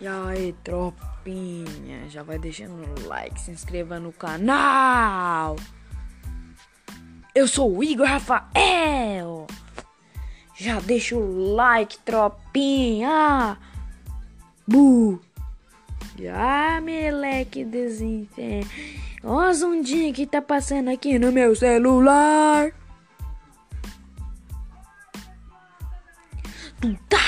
E aí, tropinha, já vai deixando o like, se inscreva no canal. Eu sou o Igor Rafael. Já deixa o like, tropinha. Bu. Ah, meleque desinferno. Ó as que tá passando aqui no meu celular. Tu tá